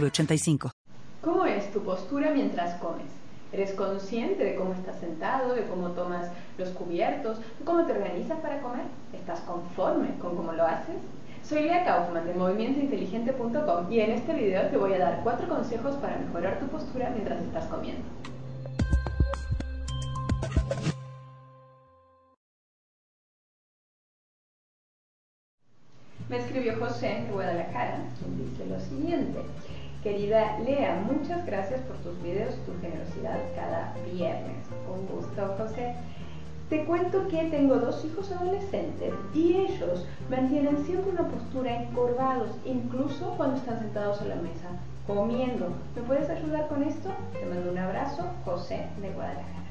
906985. ¿Cómo es tu postura mientras comes? ¿Eres consciente de cómo estás sentado, de cómo tomas los cubiertos, de cómo te organizas para comer? ¿Estás conforme con cómo lo haces? Soy Lea Kaufman de movimientointeligente.com y en este video te voy a dar cuatro consejos para mejorar tu postura mientras estás comiendo. Me escribió José de Guadalajara, quien dice lo siguiente. Querida Lea, muchas gracias por tus videos y tu generosidad cada viernes. Con gusto, José. Te cuento que tengo dos hijos adolescentes y ellos mantienen siempre una postura encorvados, incluso cuando están sentados a la mesa, comiendo. ¿Me puedes ayudar con esto? Te mando un abrazo, José de Guadalajara.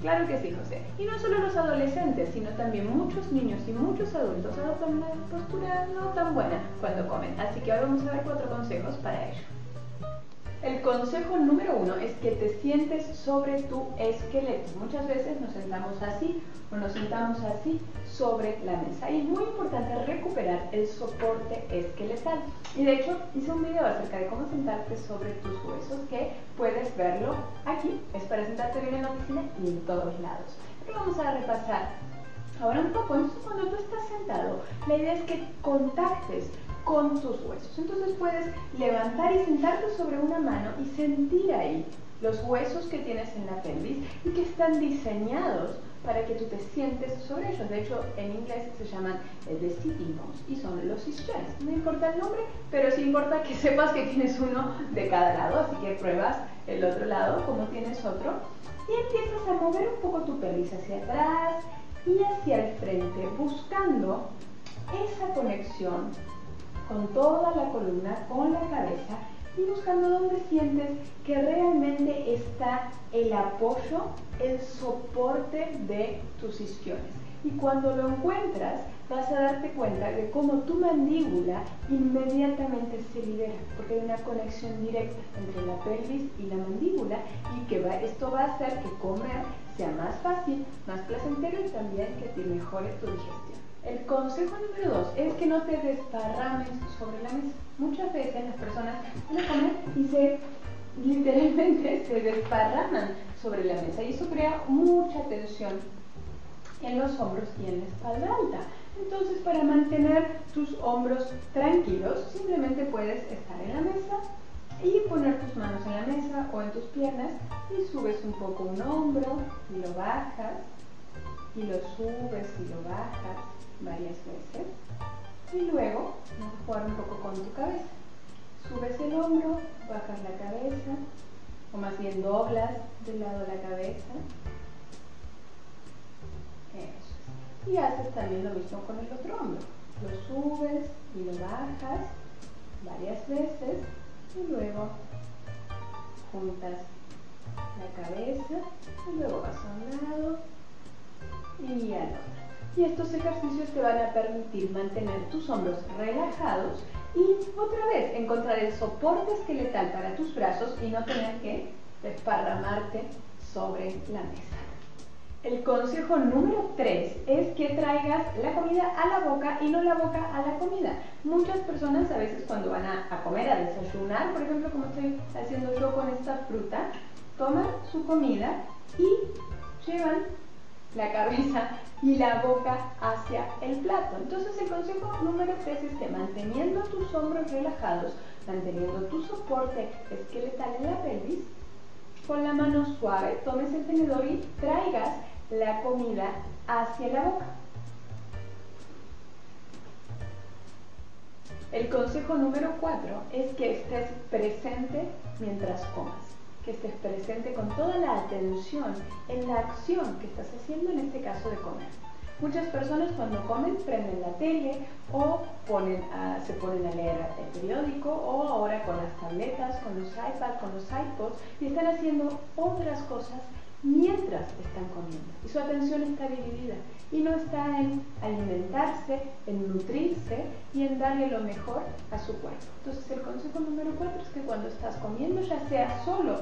Claro que sí, José. Y no solo los adolescentes, sino también muchos niños y muchos adultos adoptan una postura no tan buena cuando comen. Así que ahora vamos a ver cuatro consejos para ello. El consejo número uno es que te sientes sobre tu esqueleto. Muchas veces nos sentamos así o nos sentamos así sobre la mesa. Y es muy importante recuperar el soporte esqueletal. Y de hecho hice un video acerca de cómo sentarte sobre tus huesos que puedes verlo aquí. Es para sentarte bien en la oficina y en todos lados. Pero vamos a repasar ahora un poco. Entonces cuando tú estás sentado, la idea es que contactes con tus huesos. Entonces puedes levantar y sentarte sobre una mano y sentir ahí los huesos que tienes en la pelvis y que están diseñados para que tú te sientes sobre ellos. De hecho, en inglés se llaman eh, the sitting bones y son los ischias. No importa el nombre, pero sí importa que sepas que tienes uno de cada lado, así que pruebas el otro lado como tienes otro y empiezas a mover un poco tu pelvis hacia atrás y hacia el frente, buscando esa conexión con toda la columna, con la cabeza y buscando dónde sientes que realmente está el apoyo, el soporte de tus isquiones. Y cuando lo encuentras, vas a darte cuenta de cómo tu mandíbula inmediatamente se libera, porque hay una conexión directa entre la pelvis y la mandíbula y que esto va a hacer que comer sea más fácil, más placentero y también que te mejore tu digestión. El consejo número dos es que no te desparrames sobre la mesa. Muchas veces las personas van a comer y se literalmente se desparraman sobre la mesa y eso crea mucha tensión en los hombros y en la espalda alta. Entonces, para mantener tus hombros tranquilos, simplemente puedes estar en la mesa y poner tus manos en la mesa o en tus piernas y subes un poco un hombro y lo bajas y lo subes y lo bajas varias veces. Y luego vamos a jugar un poco con tu cabeza. Subes el hombro, bajas la cabeza, o más bien doblas del lado de la cabeza. Eso. Y haces también lo mismo con el otro hombro. Lo subes y lo bajas varias veces y luego juntas la cabeza y luego vas a un lado y al otro. Y estos ejercicios te van a permitir mantener tus hombros relajados y otra vez encontrar el soporte esqueletal para tus brazos y no tener que desparramarte sobre la mesa. El consejo número 3 es que traigas la comida a la boca y no la boca a la comida. Muchas personas a veces cuando van a, a comer, a desayunar, por ejemplo como estoy haciendo yo con esta fruta, toman su comida y llevan la cabeza y la boca hacia el plato. Entonces el consejo número 3 es que manteniendo tus hombros relajados, manteniendo tu soporte esqueletal en la pelvis, con la mano suave tomes el tenedor y traigas la comida hacia la boca. El consejo número 4 es que estés presente mientras comas que estés presente con toda la atención en la acción que estás haciendo, en este caso de comer. Muchas personas cuando comen prenden la tele o se ponen a leer el periódico o ahora con las tabletas, con los iPads, con los iPods y están haciendo otras cosas mientras están comiendo. Y su atención está dividida y no está en alimentarse, en nutrirse y en darle lo mejor a su cuerpo. Entonces el consejo número cuatro es que cuando estás comiendo, ya sea solo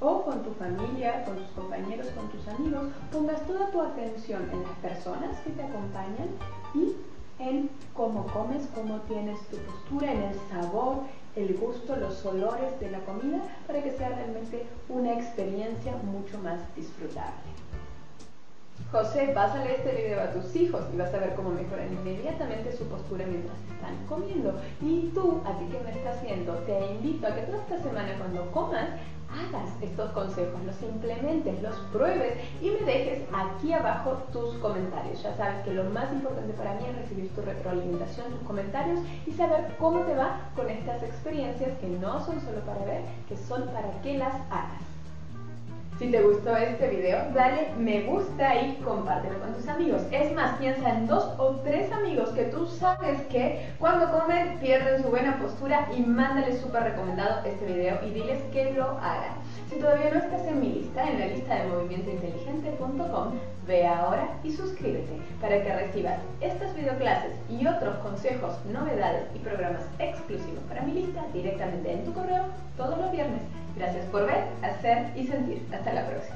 o con tu familia, con tus compañeros, con tus amigos, pongas toda tu atención en las personas que te acompañan y en cómo comes, cómo tienes tu postura, en el sabor, el gusto, los olores de la comida, para que sea realmente una experiencia mucho más disfrutable. José, pásale este video a tus hijos y vas a ver cómo mejoran inmediatamente su postura mientras están comiendo. Y tú, a ti que me estás viendo, te invito a que toda esta semana cuando comas hagas estos consejos, los implementes, los pruebes y me dejes aquí abajo tus comentarios. Ya sabes que lo más importante para mí es recibir tu retroalimentación, tus comentarios y saber cómo te va con estas experiencias que no son solo para ver, que son para que las hagas. Si te gustó este video, dale me gusta y compártelo con tus amigos. Es más, piensa en dos o tres amigos que tú sabes que cuando comen pierden su buena postura y mándale súper recomendado este video y diles que lo hagan. Si todavía no estás en mi lista, en la lista de movimientointeligente.com, ve ahora y suscríbete para que recibas estas videoclases y otros consejos, novedades y programas exclusivos para mi lista directamente en tu correo todos los viernes. Gracias por ver, hacer y sentir. Hasta la próxima.